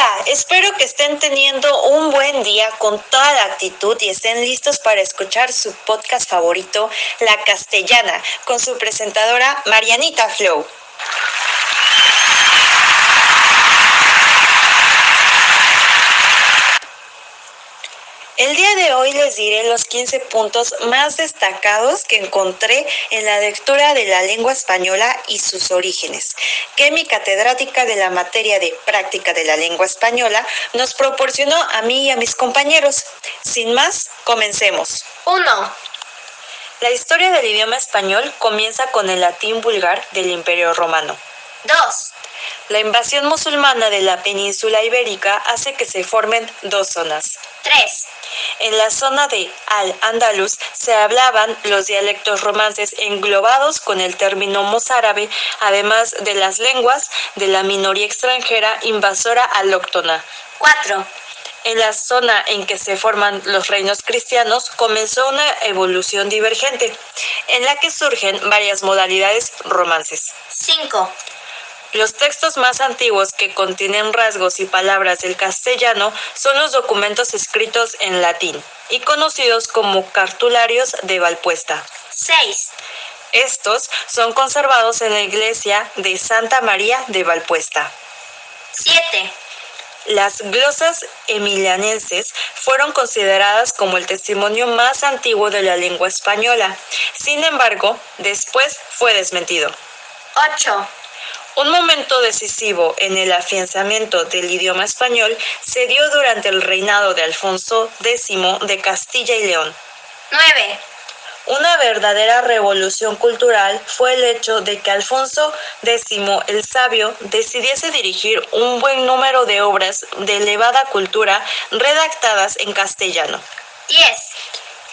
Hola, espero que estén teniendo un buen día con toda la actitud y estén listos para escuchar su podcast favorito, La Castellana, con su presentadora Marianita Flow. El día de hoy les diré los 15 puntos más destacados que encontré en la lectura de la lengua española y sus orígenes, que mi catedrática de la materia de práctica de la lengua española nos proporcionó a mí y a mis compañeros. Sin más, comencemos. 1. La historia del idioma español comienza con el latín vulgar del Imperio Romano. 2. La invasión musulmana de la península ibérica hace que se formen dos zonas. 3. En la zona de Al-Ándalus se hablaban los dialectos romances englobados con el término mozárabe, además de las lenguas de la minoría extranjera invasora alóctona. 4. En la zona en que se forman los reinos cristianos comenzó una evolución divergente, en la que surgen varias modalidades romances. 5. Los textos más antiguos que contienen rasgos y palabras del castellano son los documentos escritos en latín y conocidos como cartularios de Valpuesta. 6. Estos son conservados en la iglesia de Santa María de Valpuesta. 7. Las glosas emilianenses fueron consideradas como el testimonio más antiguo de la lengua española. Sin embargo, después fue desmentido. 8. Un momento decisivo en el afianzamiento del idioma español se dio durante el reinado de Alfonso X de Castilla y León. 9. Una verdadera revolución cultural fue el hecho de que Alfonso X el Sabio decidiese dirigir un buen número de obras de elevada cultura redactadas en castellano. 10.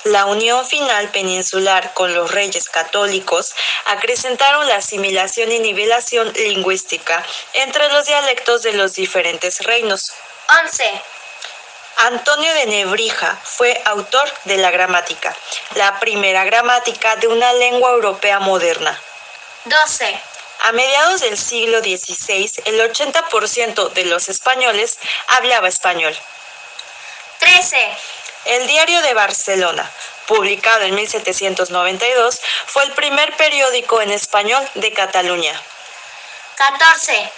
La unión final peninsular con los reyes católicos acrecentaron la asimilación y nivelación lingüística entre los dialectos de los diferentes reinos. 11. Antonio de Nebrija fue autor de la gramática, la primera gramática de una lengua europea moderna. 12. A mediados del siglo XVI, el 80% de los españoles hablaba español. 13. El Diario de Barcelona, publicado en 1792, fue el primer periódico en español de Cataluña. 14.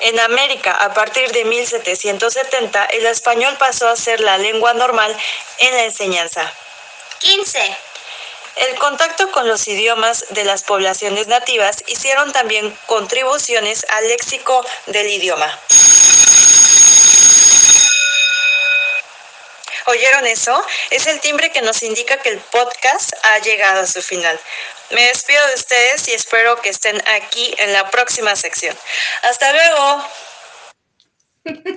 En América, a partir de 1770, el español pasó a ser la lengua normal en la enseñanza. 15. El contacto con los idiomas de las poblaciones nativas hicieron también contribuciones al léxico del idioma. ¿Oyeron eso? Es el timbre que nos indica que el podcast ha llegado a su final. Me despido de ustedes y espero que estén aquí en la próxima sección. Hasta luego.